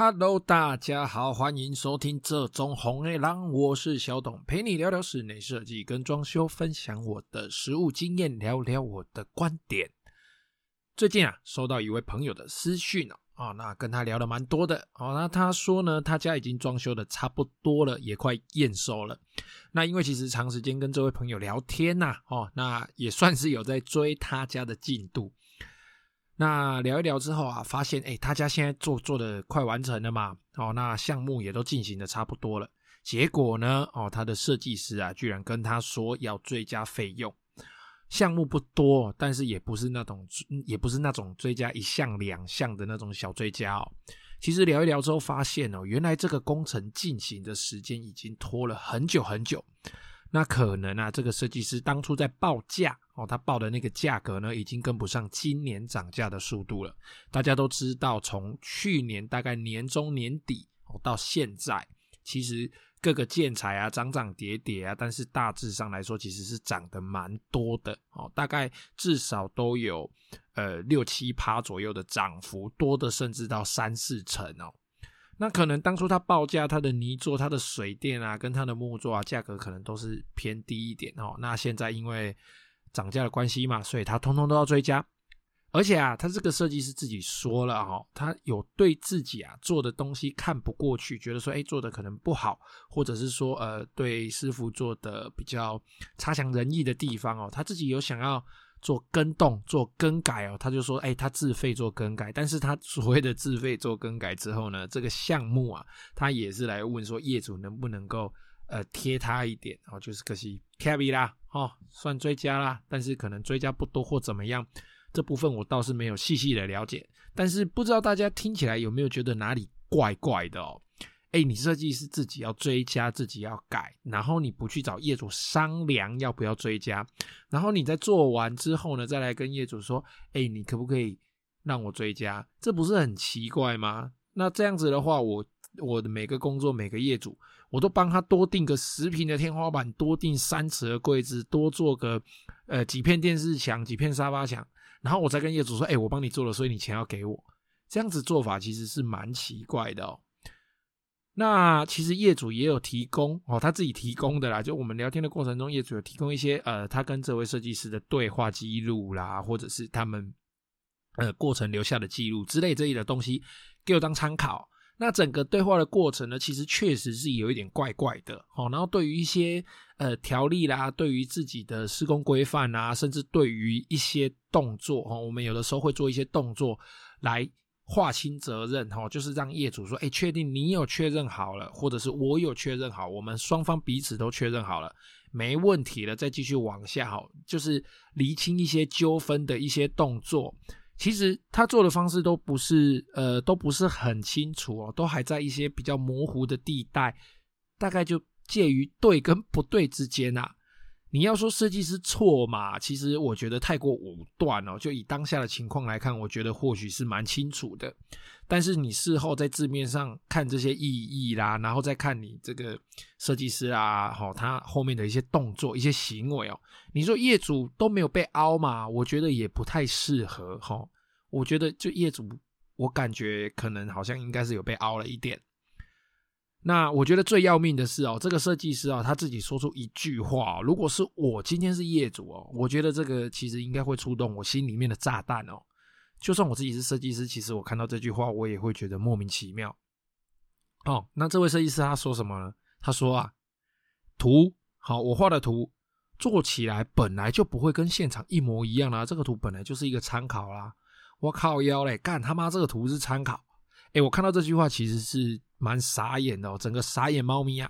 Hello，大家好，欢迎收听这种红黑狼，我是小董，陪你聊聊室内设计跟装修，分享我的实务经验，聊聊我的观点。最近啊，收到一位朋友的私讯哦，啊，那跟他聊了蛮多的哦，那他说呢，他家已经装修的差不多了，也快验收了。那因为其实长时间跟这位朋友聊天呐，哦，那也算是有在追他家的进度。那聊一聊之后啊，发现哎，他家现在做做的快完成了嘛，哦，那项目也都进行的差不多了。结果呢，哦，他的设计师啊，居然跟他说要追加费用。项目不多，但是也不是那种，也不是那种追加一项两项的那种小追加哦。其实聊一聊之后，发现哦，原来这个工程进行的时间已经拖了很久很久。那可能啊，这个设计师当初在报价哦，他报的那个价格呢，已经跟不上今年涨价的速度了。大家都知道，从去年大概年中年底哦到现在，其实各个建材啊涨涨跌跌啊，但是大致上来说，其实是涨得蛮多的哦，大概至少都有呃六七趴左右的涨幅，多的甚至到三四成哦。那可能当初他报价，他的泥作、他的水电啊，跟他的木作啊，价格可能都是偏低一点哦。那现在因为涨价的关系嘛，所以他通通都要追加。而且啊，他这个设计师自己说了哈，他有对自己啊做的东西看不过去，觉得说，哎，做的可能不好，或者是说，呃，对师傅做的比较差强人意的地方哦，他自己有想要。做更动、做更改哦，他就说，哎，他自费做更改，但是他所谓的自费做更改之后呢，这个项目啊，他也是来问说业主能不能够呃贴他一点哦，就是可惜 carry 啦，哦，算追加啦，但是可能追加不多或怎么样，这部分我倒是没有细细的了解，但是不知道大家听起来有没有觉得哪里怪怪的哦？哎，你设计师自己要追加，自己要改，然后你不去找业主商量要不要追加，然后你在做完之后呢，再来跟业主说，哎，你可不可以让我追加？这不是很奇怪吗？那这样子的话，我我的每个工作每个业主，我都帮他多订个十平的天花板，多订三尺的柜子，多做个呃几片电视墙，几片沙发墙，然后我再跟业主说，哎，我帮你做了，所以你钱要给我。这样子做法其实是蛮奇怪的哦。那其实业主也有提供哦，他自己提供的啦。就我们聊天的过程中，业主有提供一些呃，他跟这位设计师的对话记录啦，或者是他们呃过程留下的记录之类这类的东西，给我当参考。那整个对话的过程呢，其实确实是有一点怪怪的哦。然后对于一些呃条例啦，对于自己的施工规范啊，甚至对于一些动作哦，我们有的时候会做一些动作来。划清责任哈，就是让业主说，哎，确定你有确认好了，或者是我有确认好，我们双方彼此都确认好了，没问题了，再继续往下哈，就是厘清一些纠纷的一些动作。其实他做的方式都不是，呃，都不是很清楚哦，都还在一些比较模糊的地带，大概就介于对跟不对之间呐。你要说设计师错嘛？其实我觉得太过武断哦。就以当下的情况来看，我觉得或许是蛮清楚的。但是你事后在字面上看这些意义啦，然后再看你这个设计师啊，齁，他后面的一些动作、一些行为哦，你说业主都没有被凹嘛？我觉得也不太适合齁。我觉得就业主，我感觉可能好像应该是有被凹了一点。那我觉得最要命的是哦，这个设计师啊，他自己说出一句话，如果是我今天是业主哦，我觉得这个其实应该会触动我心里面的炸弹哦。就算我自己是设计师，其实我看到这句话，我也会觉得莫名其妙。哦，那这位设计师他说什么呢？他说啊，图好，我画的图做起来本来就不会跟现场一模一样啦，这个图本来就是一个参考啦。我靠腰嘞，干他妈这个图是参考？诶，我看到这句话其实是。蛮傻眼的哦，整个傻眼猫咪啊！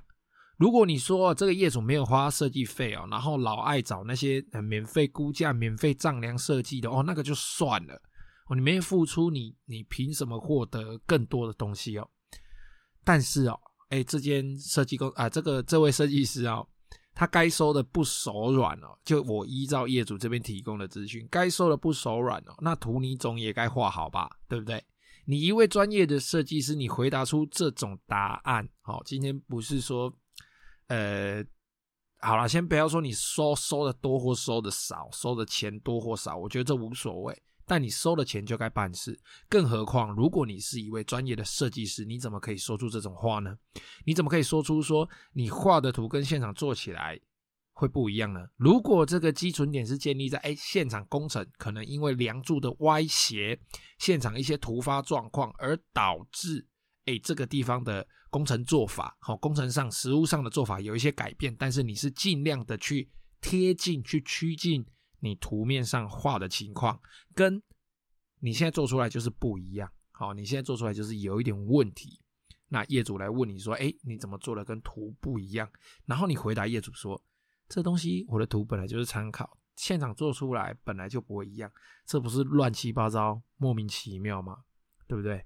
如果你说这个业主没有花设计费哦，然后老爱找那些免费估价、免费丈量设计的哦，那个就算了哦，你没付出，你你凭什么获得更多的东西哦？但是哦，哎，这间设计公啊，这个这位设计师哦，他该收的不手软哦，就我依照业主这边提供的资讯，该收的不手软哦，那图你总也该画好吧，对不对？你一位专业的设计师，你回答出这种答案，好，今天不是说，呃，好了，先不要说你收收的多或收的少，收的钱多或少，我觉得这无所谓。但你收了钱就该办事。更何况，如果你是一位专业的设计师，你怎么可以说出这种话呢？你怎么可以说出说你画的图跟现场做起来会不一样呢？如果这个基准点是建立在哎，现场工程可能因为梁柱的歪斜，现场一些突发状况而导致哎这个地方的工程做法，好，工程上实物上的做法有一些改变，但是你是尽量的去贴近去趋近你图面上画的情况，跟你现在做出来就是不一样，好，你现在做出来就是有一点问题。那业主来问你说，哎，你怎么做的跟图不一样？然后你回答业主说。这东西我的图本来就是参考，现场做出来本来就不会一样，这不是乱七八糟、莫名其妙吗？对不对？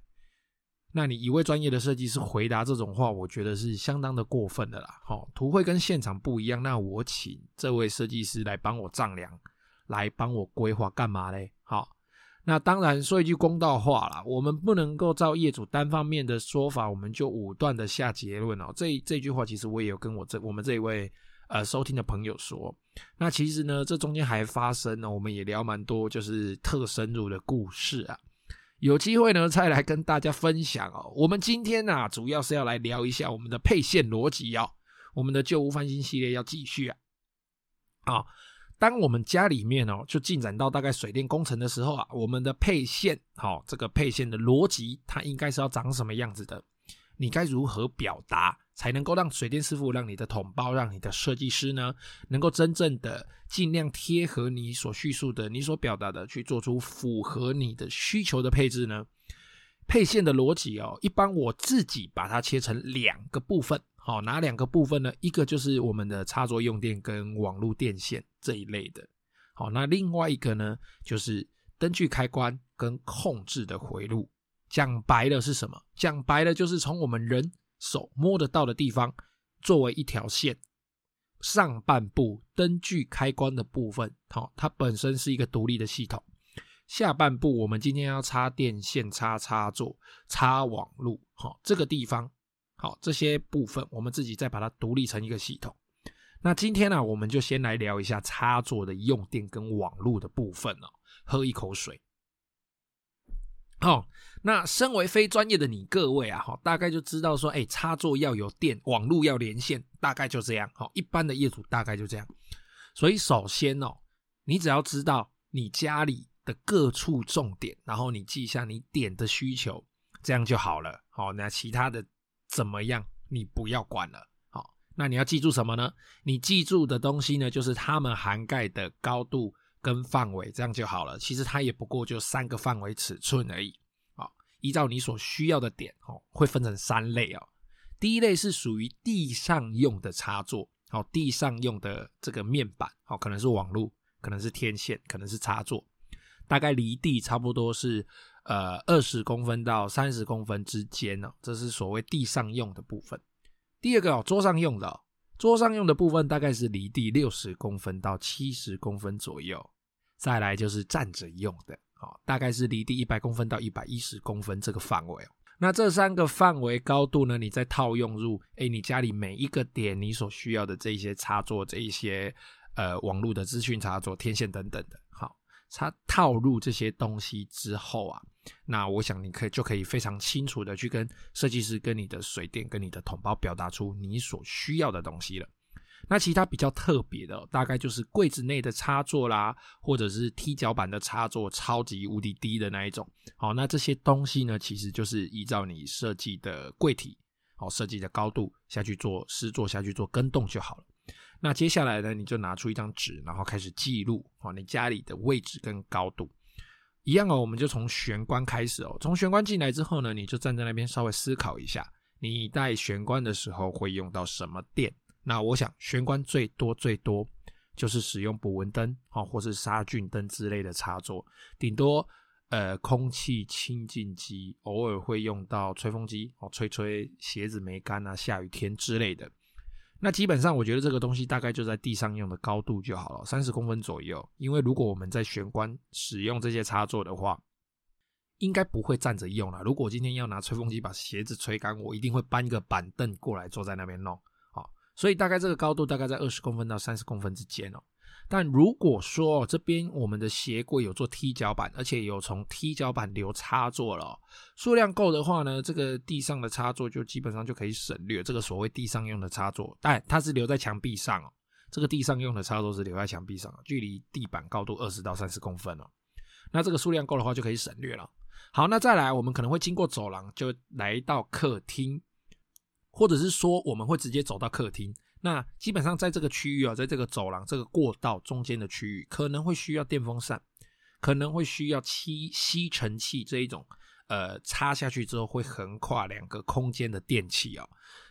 那你一位专业的设计师回答这种话，我觉得是相当的过分的啦。好，图会跟现场不一样，那我请这位设计师来帮我丈量，来帮我规划干嘛嘞？好，那当然说一句公道话啦，我们不能够照业主单方面的说法，我们就武断的下结论哦。这这句话其实我也有跟我这我们这一位。呃，收听的朋友说，那其实呢，这中间还发生呢，我们也聊蛮多，就是特深入的故事啊。有机会呢，再来跟大家分享哦。我们今天呢、啊，主要是要来聊一下我们的配线逻辑哦。我们的旧屋翻新系列要继续啊。啊，当我们家里面哦，就进展到大概水电工程的时候啊，我们的配线，好，这个配线的逻辑，它应该是要长什么样子的？你该如何表达？才能够让水电师傅、让你的统包、让你的设计师呢，能够真正的尽量贴合你所叙述的、你所表达的，去做出符合你的需求的配置呢？配线的逻辑哦，一般我自己把它切成两个部分，好，哪两个部分呢？一个就是我们的插座用电跟网络电线这一类的，好，那另外一个呢，就是灯具开关跟控制的回路。讲白了是什么？讲白了就是从我们人。手摸得到的地方，作为一条线，上半部灯具开关的部分，好，它本身是一个独立的系统。下半部我们今天要插电线、插插座、插网路，好，这个地方，好，这些部分我们自己再把它独立成一个系统。那今天呢，我们就先来聊一下插座的用电跟网路的部分哦。喝一口水。哦，那身为非专业的你各位啊，哈，大概就知道说，哎，插座要有电，网路要连线，大概就这样。好，一般的业主大概就这样。所以首先哦，你只要知道你家里的各处重点，然后你记一下你点的需求，这样就好了。好，那其他的怎么样，你不要管了。好，那你要记住什么呢？你记住的东西呢，就是它们涵盖的高度。跟范围这样就好了，其实它也不过就三个范围尺寸而已。好，依照你所需要的点，哦，会分成三类哦。第一类是属于地上用的插座，哦，地上用的这个面板，哦，可能是网路，可能是天线，可能是插座，大概离地差不多是呃二十公分到三十公分之间哦，这是所谓地上用的部分。第二个哦，桌上用的。桌上用的部分大概是离地六十公分到七十公分左右，再来就是站着用的，哦，大概是离地一百公分到一百一十公分这个范围哦。那这三个范围高度呢，你再套用入，诶，你家里每一个点你所需要的这一些插座，这一些呃网络的资讯插座、天线等等的，好，它套入这些东西之后啊。那我想你可以就可以非常清楚的去跟设计师、跟你的水电、跟你的统包表达出你所需要的东西了。那其他比较特别的，大概就是柜子内的插座啦，或者是踢脚板的插座，超级无敌低的那一种。好，那这些东西呢，其实就是依照你设计的柜体，好，设计的高度下去做施作下去做跟动就好了。那接下来呢，你就拿出一张纸，然后开始记录，好，你家里的位置跟高度。一样哦，我们就从玄关开始哦。从玄关进来之后呢，你就站在那边稍微思考一下，你带玄关的时候会用到什么电？那我想玄关最多最多就是使用捕蚊灯啊，或是杀菌灯之类的插座，顶多呃空气清净机，偶尔会用到吹风机哦，吹吹鞋子没干啊，下雨天之类的。那基本上，我觉得这个东西大概就在地上用的高度就好了，三十公分左右。因为如果我们在玄关使用这些插座的话，应该不会站着用了。如果今天要拿吹风机把鞋子吹干，我一定会搬个板凳过来坐在那边弄。所以大概这个高度大概在二十公分到三十公分之间哦。但如果说这边我们的鞋柜有做踢脚板，而且有从踢脚板留插座了，数量够的话呢，这个地上的插座就基本上就可以省略。这个所谓地上用的插座，但它是留在墙壁上哦。这个地上用的插座是留在墙壁上，距离地板高度二十到三十公分哦。那这个数量够的话，就可以省略了。好，那再来，我们可能会经过走廊，就来到客厅，或者是说我们会直接走到客厅。那基本上在这个区域啊，在这个走廊这个过道中间的区域，可能会需要电风扇，可能会需要吸吸尘器这一种，呃，插下去之后会横跨两个空间的电器哦。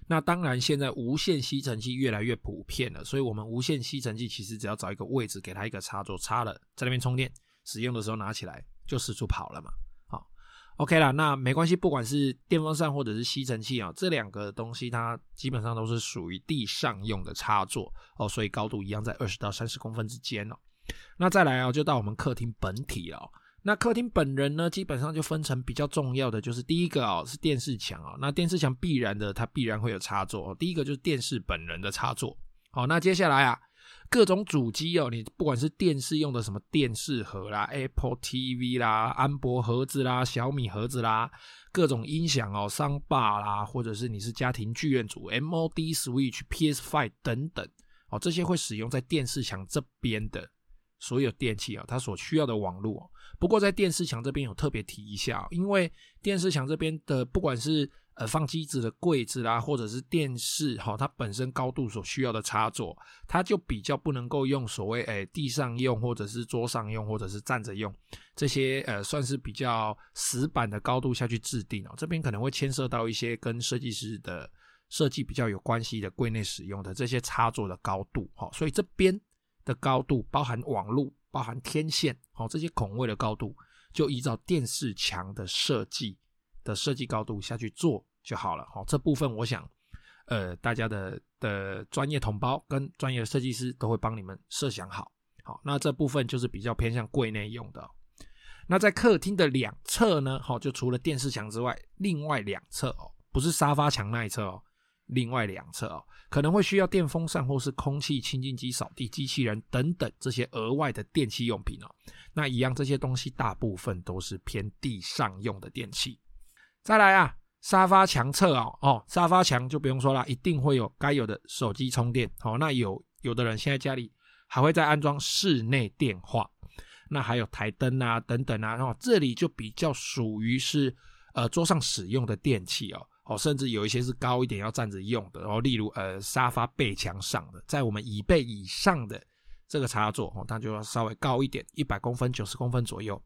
那当然，现在无线吸尘器越来越普遍了，所以我们无线吸尘器其实只要找一个位置，给它一个插座插了，在那边充电，使用的时候拿起来就四处跑了嘛。OK 啦，那没关系，不管是电风扇或者是吸尘器啊，这两个东西它基本上都是属于地上用的插座哦，所以高度一样在二十到三十公分之间哦。那再来啊，就到我们客厅本体了。那客厅本人呢，基本上就分成比较重要的，就是第一个啊是电视墙啊，那电视墙必然的，它必然会有插座。哦第一个就是电视本人的插座。好，那接下来啊。各种主机哦，你不管是电视用的什么电视盒啦、Apple TV 啦、安博盒子啦、小米盒子啦，各种音响哦、桑巴啦，或者是你是家庭剧院组 MOD Switch、PS Five 等等哦，这些会使用在电视墙这边的。所有电器啊，它所需要的网络。不过在电视墙这边有特别提一下，因为电视墙这边的不管是呃，放机子的柜子啦，或者是电视哈，它本身高度所需要的插座，它就比较不能够用所谓诶、地上用，或者是桌上用，或者是站着用这些呃，算是比较死板的高度下去制定哦。这边可能会牵涉到一些跟设计师的设计比较有关系的柜内使用的这些插座的高度哈，所以这边的高度包含网路、包含天线，好，这些孔位的高度就依照电视墙的设计。的设计高度下去做就好了，好，这部分我想，呃，大家的的专业同胞跟专业的设计师都会帮你们设想好，好，那这部分就是比较偏向柜内用的。那在客厅的两侧呢，好，就除了电视墙之外，另外两侧哦，不是沙发墙那一侧哦，另外两侧哦，可能会需要电风扇或是空气清净机、扫地机器人等等这些额外的电器用品哦。那一样，这些东西大部分都是偏地上用的电器。再来啊，沙发墙侧哦，哦，沙发墙就不用说了，一定会有该有的手机充电。好、哦，那有有的人现在家里还会再安装室内电话，那还有台灯啊等等啊，然、哦、后这里就比较属于是呃桌上使用的电器哦，哦，甚至有一些是高一点要站着用的，然、哦、后例如呃沙发背墙上的，在我们椅背以上的这个插座哦，它就要稍微高一点，一百公分、九十公分左右。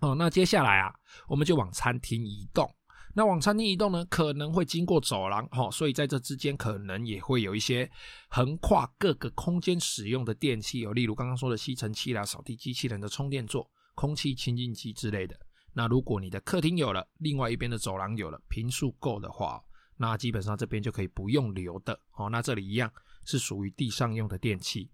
哦，那接下来啊，我们就往餐厅移动。那往餐厅移动呢，可能会经过走廊，哈，所以在这之间可能也会有一些横跨各个空间使用的电器，有例如刚刚说的吸尘器啦、扫地机器人的充电座、空气清净机之类的。那如果你的客厅有了，另外一边的走廊有了，坪数够的话，那基本上这边就可以不用留的，哦，那这里一样是属于地上用的电器。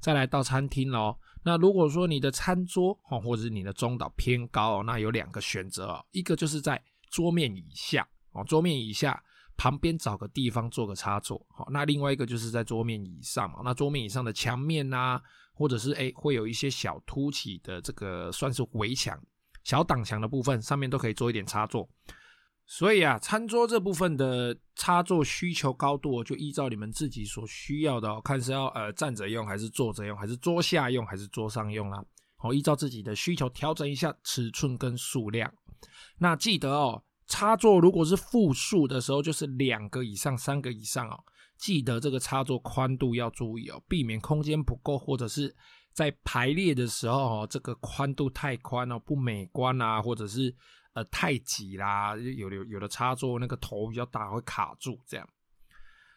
再来到餐厅喽，那如果说你的餐桌，哈，或者是你的中岛偏高哦，那有两个选择哦，一个就是在桌面以下哦，桌面以下旁边找个地方做个插座，好，那另外一个就是在桌面以上嘛，那桌面以上的墙面啊，或者是诶会有一些小凸起的这个算是围墙、小挡墙的部分，上面都可以做一点插座。所以啊，餐桌这部分的插座需求高度，就依照你们自己所需要的，看是要呃站着用，还是坐着用，还是桌下用，还是桌上用啦。好，依照自己的需求调整一下尺寸跟数量。那记得哦，插座如果是复数的时候，就是两个以上、三个以上哦。记得这个插座宽度要注意哦，避免空间不够，或者是在排列的时候哦，这个宽度太宽哦，不美观啊，或者是呃太挤啦，有的有的插座那个头比较大会卡住这样。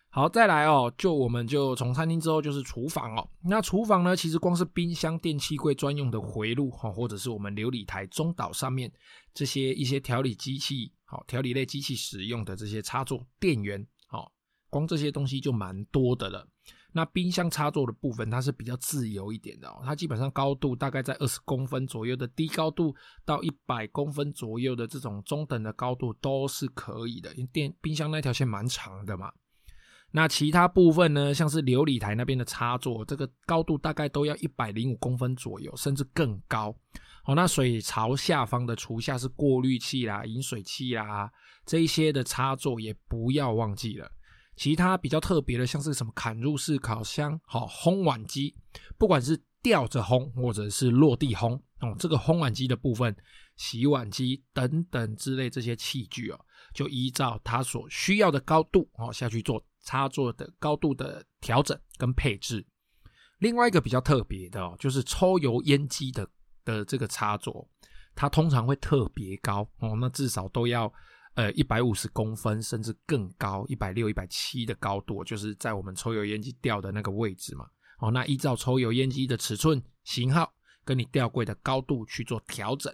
好，再来哦，就我们就从餐厅之后就是厨房哦。那厨房呢，其实光是冰箱、电器柜专用的回路哈，或者是我们流理台、中岛上面这些一些调理机器，好，调理类机器使用的这些插座、电源，好，光这些东西就蛮多的了。那冰箱插座的部分，它是比较自由一点的哦，它基本上高度大概在二十公分左右的低高度到一百公分左右的这种中等的高度都是可以的，因为电冰箱那条线蛮长的嘛。那其他部分呢，像是流理台那边的插座，这个高度大概都要一百零五公分左右，甚至更高。好，那水槽下方的厨下是过滤器啦、饮水器啦，这一些的插座也不要忘记了。其他比较特别的，像是什么嵌入式烤箱、好烘碗机，不管是吊着烘或者是落地烘哦，这个烘碗机的部分、洗碗机等等之类这些器具哦，就依照它所需要的高度哦下去做插座的高度的调整跟配置。另外一个比较特别的哦，就是抽油烟机的。的这个插座，它通常会特别高哦，那至少都要呃一百五十公分，甚至更高，一百六、一百七的高度，就是在我们抽油烟机吊的那个位置嘛。哦，那依照抽油烟机的尺寸、型号，跟你吊柜的高度去做调整。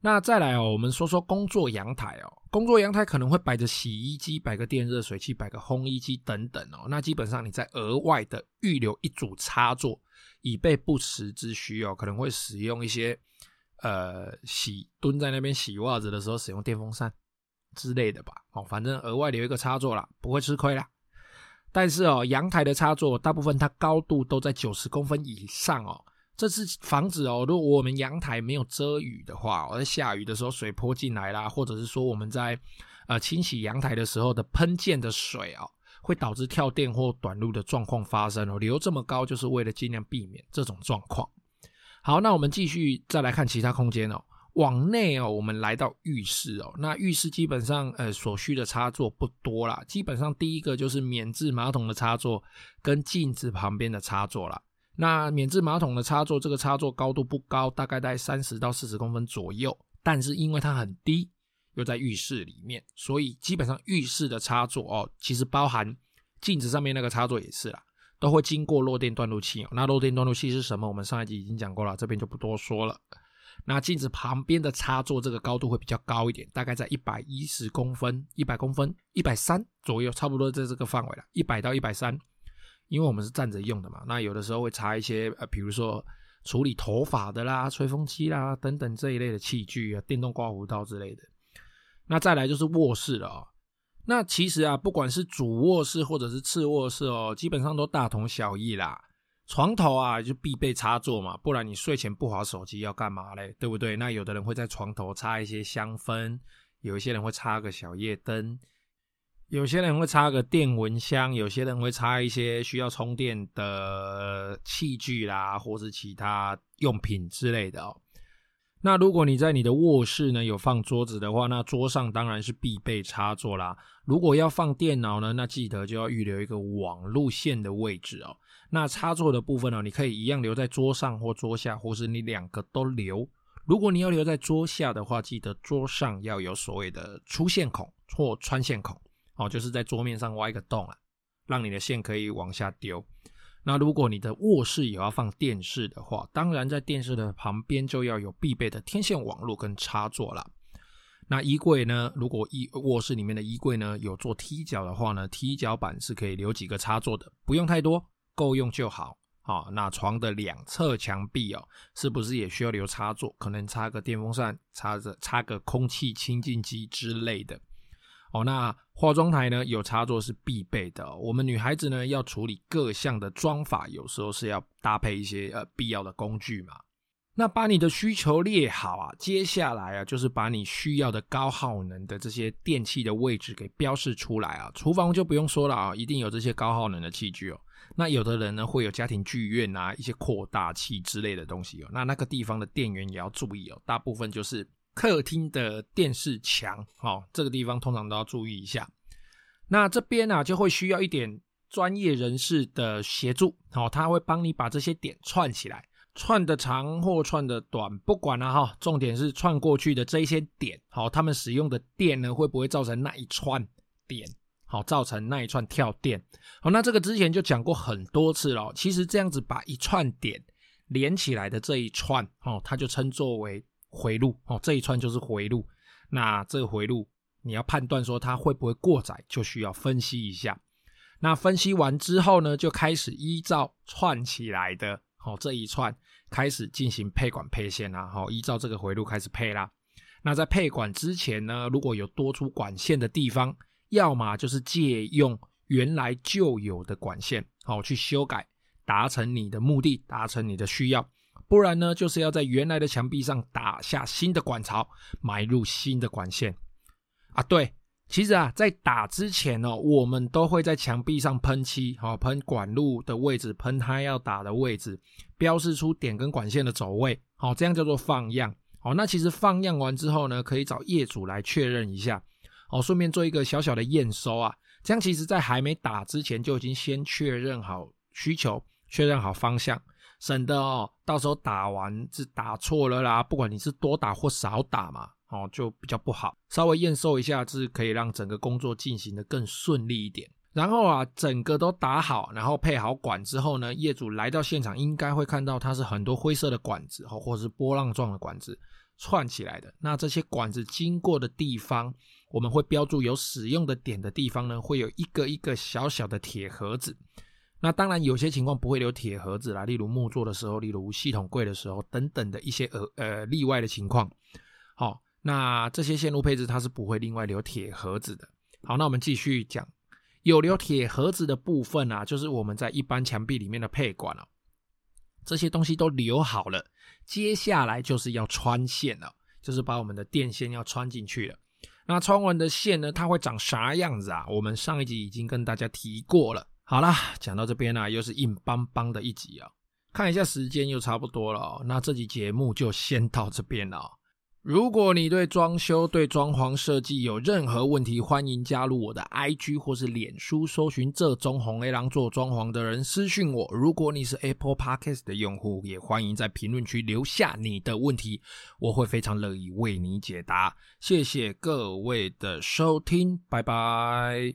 那再来哦，我们说说工作阳台哦，工作阳台可能会摆着洗衣机，摆个电热水器，摆个烘衣机等等哦。那基本上你在额外的预留一组插座。以备不时之需哦，可能会使用一些呃洗蹲在那边洗袜子的时候使用电风扇之类的吧。哦，反正额外留一个插座啦，不会吃亏啦。但是哦，阳台的插座大部分它高度都在九十公分以上哦，这是防止哦，如果我们阳台没有遮雨的话，哦，在下雨的时候水泼进来啦，或者是说我们在呃清洗阳台的时候的喷溅的水哦。会导致跳电或短路的状况发生哦，留这么高就是为了尽量避免这种状况。好，那我们继续再来看其他空间哦。往内哦，我们来到浴室哦。那浴室基本上呃所需的插座不多啦，基本上第一个就是免治马桶的插座跟镜子旁边的插座啦。那免治马桶的插座这个插座高度不高，大概在三十到四十公分左右，但是因为它很低。又在浴室里面，所以基本上浴室的插座哦，其实包含镜子上面那个插座也是啦，都会经过漏电断路器。那漏电断路器是什么？我们上一集已经讲过了，这边就不多说了。那镜子旁边的插座这个高度会比较高一点，大概在一百一十公分、一百公分、一百三左右，差不多在这个范围了，一百到一百三。因为我们是站着用的嘛，那有的时候会插一些呃，比如说处理头发的啦、吹风机啦等等这一类的器具啊，电动刮胡刀之类的。那再来就是卧室了哦。那其实啊，不管是主卧室或者是次卧室哦，基本上都大同小异啦。床头啊，就必备插座嘛，不然你睡前不滑手机要干嘛嘞？对不对？那有的人会在床头插一些香氛，有一些人会插个小夜灯，有些人会插个电蚊香，有些人会插一些需要充电的器具啦，或是其他用品之类的哦。那如果你在你的卧室呢，有放桌子的话，那桌上当然是必备插座啦。如果要放电脑呢，那记得就要预留一个网路线的位置哦。那插座的部分呢，你可以一样留在桌上或桌下，或是你两个都留。如果你要留在桌下的话，记得桌上要有所谓的出线孔或穿线孔哦，就是在桌面上挖一个洞啊，让你的线可以往下丢。那如果你的卧室也要放电视的话，当然在电视的旁边就要有必备的天线网络跟插座啦。那衣柜呢？如果衣卧室里面的衣柜呢有做踢脚的话呢，踢脚板是可以留几个插座的，不用太多，够用就好。啊，那床的两侧墙壁哦，是不是也需要留插座？可能插个电风扇，插着插个空气清净机之类的。哦，那化妆台呢，有插座是必备的哦。我们女孩子呢，要处理各项的妆法，有时候是要搭配一些呃必要的工具嘛。那把你的需求列好啊，接下来啊，就是把你需要的高耗能的这些电器的位置给标示出来啊。厨房就不用说了啊，一定有这些高耗能的器具哦。那有的人呢，会有家庭剧院啊，一些扩大器之类的东西哦。那那个地方的电源也要注意哦，大部分就是。客厅的电视墙，哦，这个地方通常都要注意一下。那这边呢、啊，就会需要一点专业人士的协助，哦，他会帮你把这些点串起来，串的长或串的短，不管了、哈。重点是串过去的这一些点，好，他们使用的电呢，会不会造成那一串点，好，造成那一串跳电？好，那这个之前就讲过很多次了。其实这样子把一串点连起来的这一串，哦，它就称作为。回路哦，这一串就是回路。那这个回路，你要判断说它会不会过载，就需要分析一下。那分析完之后呢，就开始依照串起来的哦这一串开始进行配管配线啦。好，依照这个回路开始配啦。那在配管之前呢，如果有多出管线的地方，要么就是借用原来就有的管线，好去修改，达成你的目的，达成你的需要。不然呢，就是要在原来的墙壁上打下新的管槽，埋入新的管线。啊，对。其实啊，在打之前哦，我们都会在墙壁上喷漆，好喷管路的位置，喷它要打的位置，标示出点跟管线的走位，好，这样叫做放样。好，那其实放样完之后呢，可以找业主来确认一下，好，顺便做一个小小的验收啊。这样其实在还没打之前就已经先确认好需求，确认好方向，省得哦，到时候打完是打错了啦，不管你是多打或少打嘛。哦，就比较不好，稍微验收一下，是可以让整个工作进行得更顺利一点。然后啊，整个都打好，然后配好管之后呢，业主来到现场应该会看到它是很多灰色的管子，或者是波浪状的管子串起来的。那这些管子经过的地方，我们会标注有使用的点的地方呢，会有一个一个小小的铁盒子。那当然有些情况不会留铁盒子啦，例如木作的时候，例如系统柜的时候等等的一些呃呃例外的情况。好、那这些线路配置它是不会另外留铁盒子的。好，那我们继续讲，有留铁盒子的部分啊，就是我们在一般墙壁里面的配管哦，这些东西都留好了，接下来就是要穿线了，就是把我们的电线要穿进去了。那穿完的线呢，它会长啥样子啊？我们上一集已经跟大家提过了。好啦，讲到这边呢、又是硬邦邦的一集啊，看一下时间又差不多了，那这集节目就先到这边了。如果你对装修、对装潢设计有任何问题，欢迎加入我的 IG 或是脸书，搜寻“这中红 A 郎做装潢的人”私讯我。如果你是 Apple Podcast 的用户，也欢迎在评论区留下你的问题，我会非常乐意为你解答。谢谢各位的收听，拜拜。